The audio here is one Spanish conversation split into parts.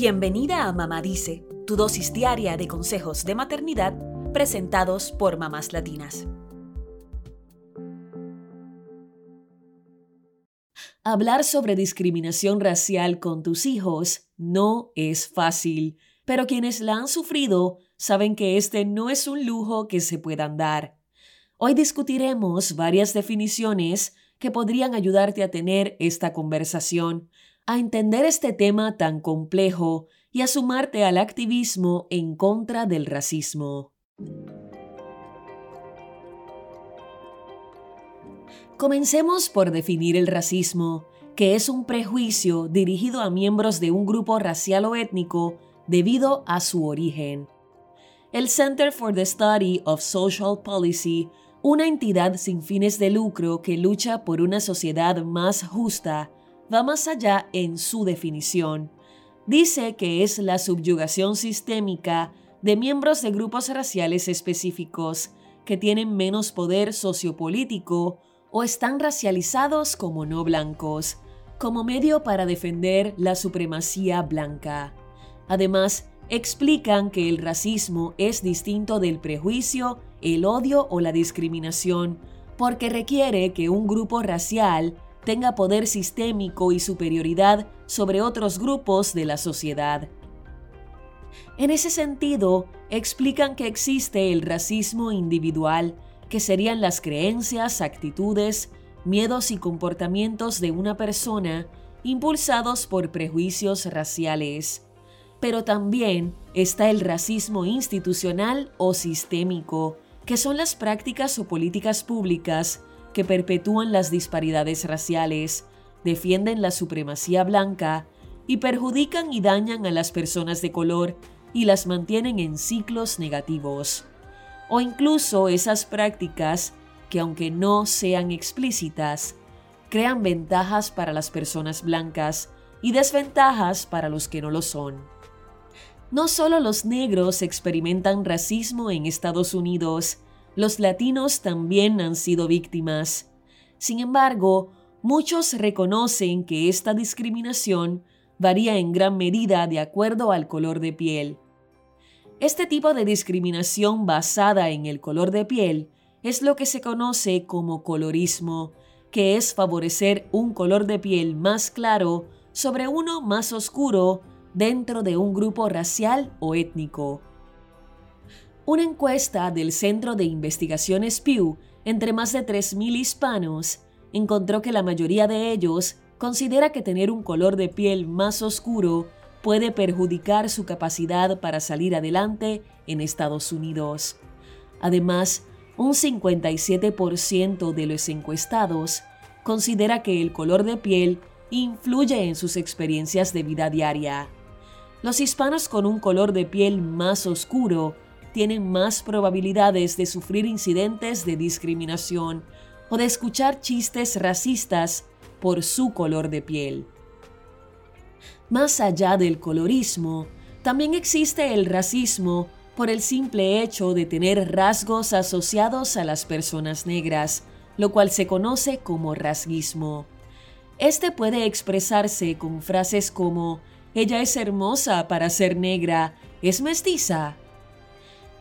Bienvenida a Mamá Dice, tu dosis diaria de consejos de maternidad presentados por mamás latinas. Hablar sobre discriminación racial con tus hijos no es fácil, pero quienes la han sufrido saben que este no es un lujo que se puedan dar. Hoy discutiremos varias definiciones que podrían ayudarte a tener esta conversación, a entender este tema tan complejo y a sumarte al activismo en contra del racismo. Comencemos por definir el racismo, que es un prejuicio dirigido a miembros de un grupo racial o étnico debido a su origen. El Center for the Study of Social Policy, una entidad sin fines de lucro que lucha por una sociedad más justa, va más allá en su definición. Dice que es la subyugación sistémica de miembros de grupos raciales específicos que tienen menos poder sociopolítico o están racializados como no blancos, como medio para defender la supremacía blanca. Además, explican que el racismo es distinto del prejuicio, el odio o la discriminación, porque requiere que un grupo racial tenga poder sistémico y superioridad sobre otros grupos de la sociedad. En ese sentido, explican que existe el racismo individual, que serían las creencias, actitudes, miedos y comportamientos de una persona impulsados por prejuicios raciales pero también está el racismo institucional o sistémico, que son las prácticas o políticas públicas que perpetúan las disparidades raciales, defienden la supremacía blanca y perjudican y dañan a las personas de color y las mantienen en ciclos negativos. O incluso esas prácticas que aunque no sean explícitas, crean ventajas para las personas blancas y desventajas para los que no lo son. No solo los negros experimentan racismo en Estados Unidos, los latinos también han sido víctimas. Sin embargo, muchos reconocen que esta discriminación varía en gran medida de acuerdo al color de piel. Este tipo de discriminación basada en el color de piel es lo que se conoce como colorismo, que es favorecer un color de piel más claro sobre uno más oscuro dentro de un grupo racial o étnico. Una encuesta del Centro de Investigaciones Pew entre más de 3.000 hispanos encontró que la mayoría de ellos considera que tener un color de piel más oscuro puede perjudicar su capacidad para salir adelante en Estados Unidos. Además, un 57% de los encuestados considera que el color de piel influye en sus experiencias de vida diaria. Los hispanos con un color de piel más oscuro tienen más probabilidades de sufrir incidentes de discriminación o de escuchar chistes racistas por su color de piel. Más allá del colorismo, también existe el racismo por el simple hecho de tener rasgos asociados a las personas negras, lo cual se conoce como rasguismo. Este puede expresarse con frases como ella es hermosa para ser negra. ¿Es mestiza?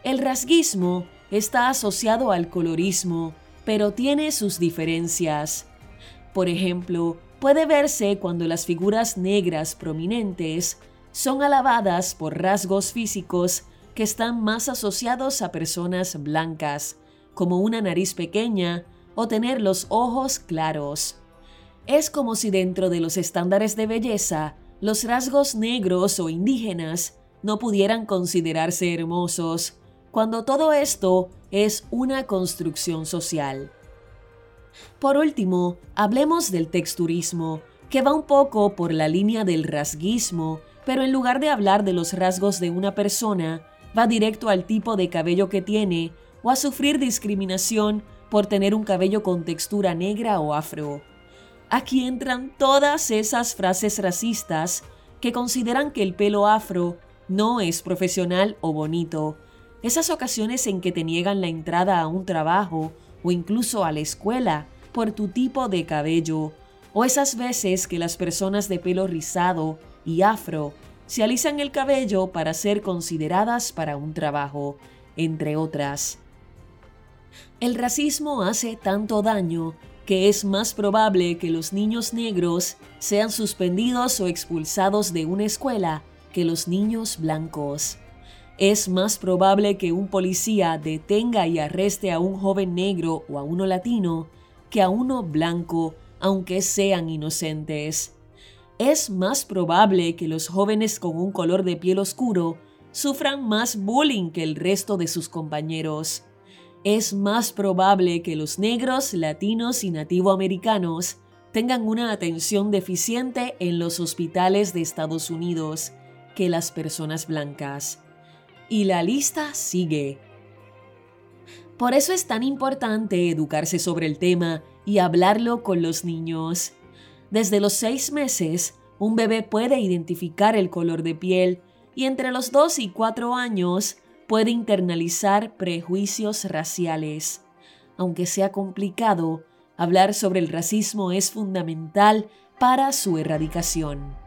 El rasguismo está asociado al colorismo, pero tiene sus diferencias. Por ejemplo, puede verse cuando las figuras negras prominentes son alabadas por rasgos físicos que están más asociados a personas blancas, como una nariz pequeña o tener los ojos claros. Es como si dentro de los estándares de belleza los rasgos negros o indígenas no pudieran considerarse hermosos, cuando todo esto es una construcción social. Por último, hablemos del texturismo, que va un poco por la línea del rasguismo, pero en lugar de hablar de los rasgos de una persona, va directo al tipo de cabello que tiene o a sufrir discriminación por tener un cabello con textura negra o afro. Aquí entran todas esas frases racistas que consideran que el pelo afro no es profesional o bonito, esas ocasiones en que te niegan la entrada a un trabajo o incluso a la escuela por tu tipo de cabello, o esas veces que las personas de pelo rizado y afro se alisan el cabello para ser consideradas para un trabajo, entre otras. El racismo hace tanto daño que es más probable que los niños negros sean suspendidos o expulsados de una escuela que los niños blancos. Es más probable que un policía detenga y arreste a un joven negro o a uno latino que a uno blanco, aunque sean inocentes. Es más probable que los jóvenes con un color de piel oscuro sufran más bullying que el resto de sus compañeros es más probable que los negros, latinos y nativoamericanos tengan una atención deficiente en los hospitales de Estados Unidos que las personas blancas. Y la lista sigue. Por eso es tan importante educarse sobre el tema y hablarlo con los niños. Desde los seis meses, un bebé puede identificar el color de piel y entre los dos y cuatro años puede internalizar prejuicios raciales. Aunque sea complicado, hablar sobre el racismo es fundamental para su erradicación.